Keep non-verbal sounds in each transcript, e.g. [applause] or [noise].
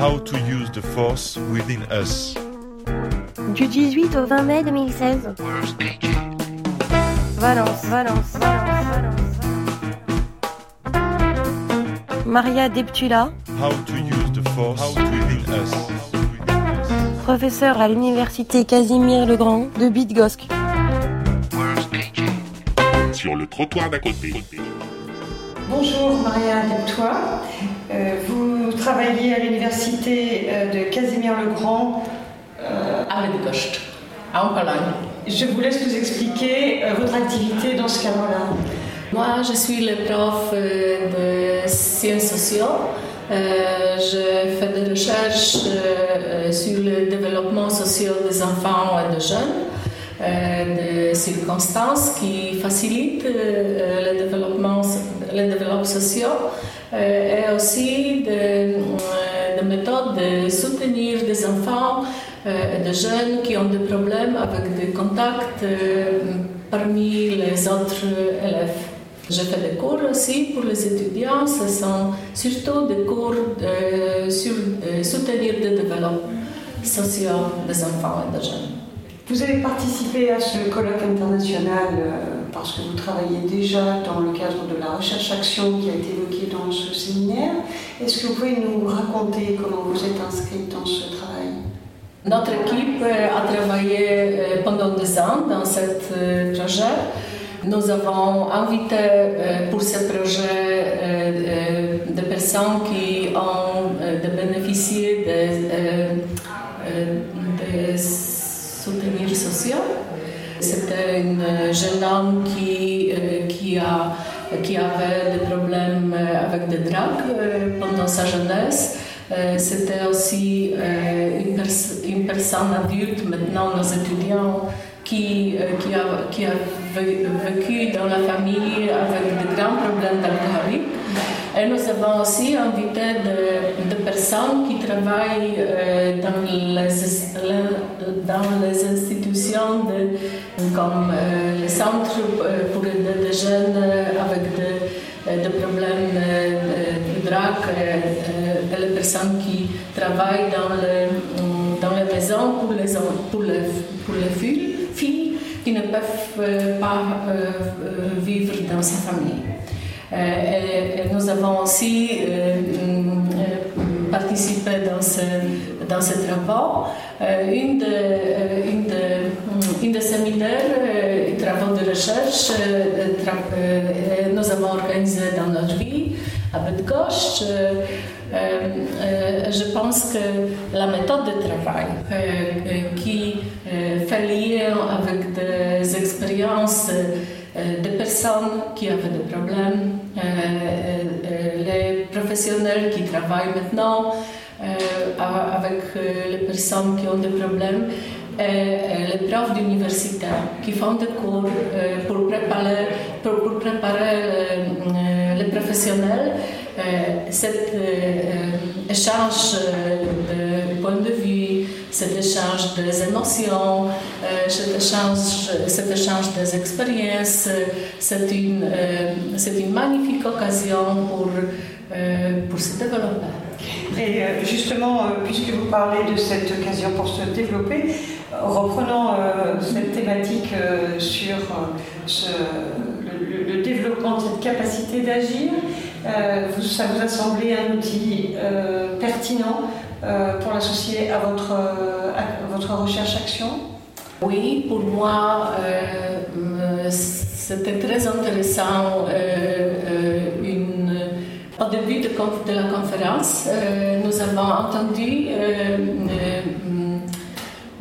How to use the force within us. Du 18 au 20 mai 2016. Valence, Valence, Valence, Valence. Maria Deptula, How to use the force within us. professeure à l'université Casimir le Grand de Bydgoszcz. sur le trottoir d'à côté. Bonjour Maria Deptois. Euh, vous travaillez à l'université euh, de Casimir-le-Grand. Euh, à Bydgoszcz, en Pologne. je vous laisse nous expliquer votre activité dans ce cadre-là. Moi, je suis le prof de sciences sociales. Euh, je fais des recherches euh, sur le développement social des enfants et des jeunes, euh, des circonstances qui facilitent le, développement, le développement social et aussi des de méthodes de soutenir des enfants euh, et des jeunes qui ont des problèmes avec des contacts euh, parmi les autres élèves. Je fais des cours aussi pour les étudiants. Ce sont surtout des cours euh, sur euh, soutenir le développement social des enfants et des jeunes. Vous avez participé à ce colloque international euh, parce que vous travaillez déjà dans le cadre de la recherche-action qui a été évoquée dans ce séminaire. Est-ce que vous pouvez nous raconter comment vous êtes inscrite dans ce travail? Notre équipe euh, a travaillé euh, pendant deux ans dans ce euh, projet. Nous avons invité pour ce projet des personnes qui ont bénéficié de, C'était un jeune homme qui, euh, qui, a, qui avait des problèmes euh, avec des drogues euh, pendant sa jeunesse. Euh, C'était aussi euh, une, pers- une personne adulte, maintenant nos étudiants, qui, euh, qui, a, qui a vé- vécu dans la famille avec de grands problèmes d'alcoolique. Et nous avons aussi invité des de personnes qui travaillent euh, dans, les, le- dans les institutions de, comme euh, les centres euh, pour des jeunes avec des, euh, des problèmes de euh, euh, et les personnes qui travaillent dans, le, dans les maisons pour les, pour les, pour les filles, filles qui ne peuvent pas vivre dans sa famille. Euh, nous avons aussi euh, euh, participé dans ce, dans ce. Euh, une, de, une, de, une des séminaires et travaux de recherche, tra- nous avons organisé dans notre vie à Bydgoszcz. Euh, je pense que la méthode de travail qui fait lien avec des expériences euh, de personnes qui avaient des problèmes, euh, euh, les professionnels qui travaillent maintenant avec les personnes qui ont des problèmes, et, les profs d'université qui font des cours pour préparer, pour, préparer les professionnels. Cet échange de points de vue, cet échange des émotions, euh, cet, échange, cet des expériences, euh, c'est une, magnifique occasion pour, euh, pour se développer. Et euh, justement, puisque vous parlez de cette occasion pour se développer, reprenons cette thématique sur le, le- développement de cette capacité d'agir. Ça vous a semblé un outil pertinent pour l'associer à votre, euh, à votre recherche-action Oui, pour moi, euh, euh, c'était très intéressant. euh, euh, une- au début de, la conférence, euh, nous avons entendu euh, euh,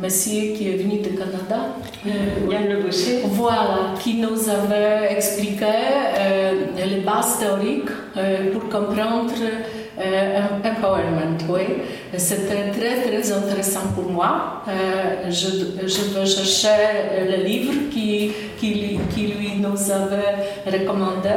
monsieur qui est venu du Canada. euh, Yann Le Bossé. Voilà, qui nous avait expliqué euh, les bases théoriques euh, pour comprendre euh, empowerment. Oui. C'était très intéressant pour moi. Euh, je, je vais chercher le livre qui, nous avait recommandé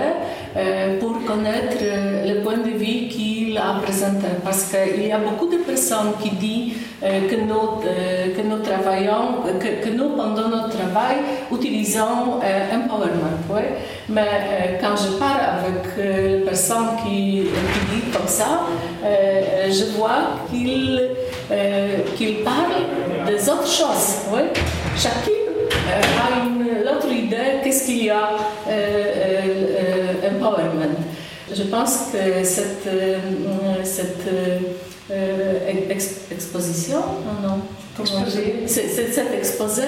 euh, pour connaître le point de vue qu'il a présenté. Parce qu'il y a beaucoup de personnes qui disent euh, que, nous, travaillons, que, que nous, pendant notre travail, utilisons empowerment. Mais euh, quand je parle avec euh, les personnes qui, qui disent comme ça, je vois qu'il qu'il parle des autres choses. Oui. Chacun a une autre idée qu'est-ce qu'il y a empowerment. Je pense que cette, cette exposition, non, cet exposé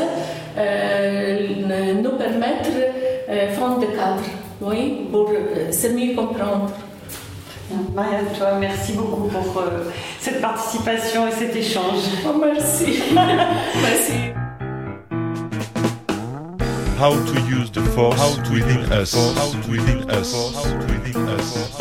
nous permettre de fond de cadre, oui, pour se mieux comprendre. Maria, toi, merci beaucoup pour cette participation et cet échange. Oh, merci. [laughs] merci. How to use the force how to within us. How to within us. How to within us.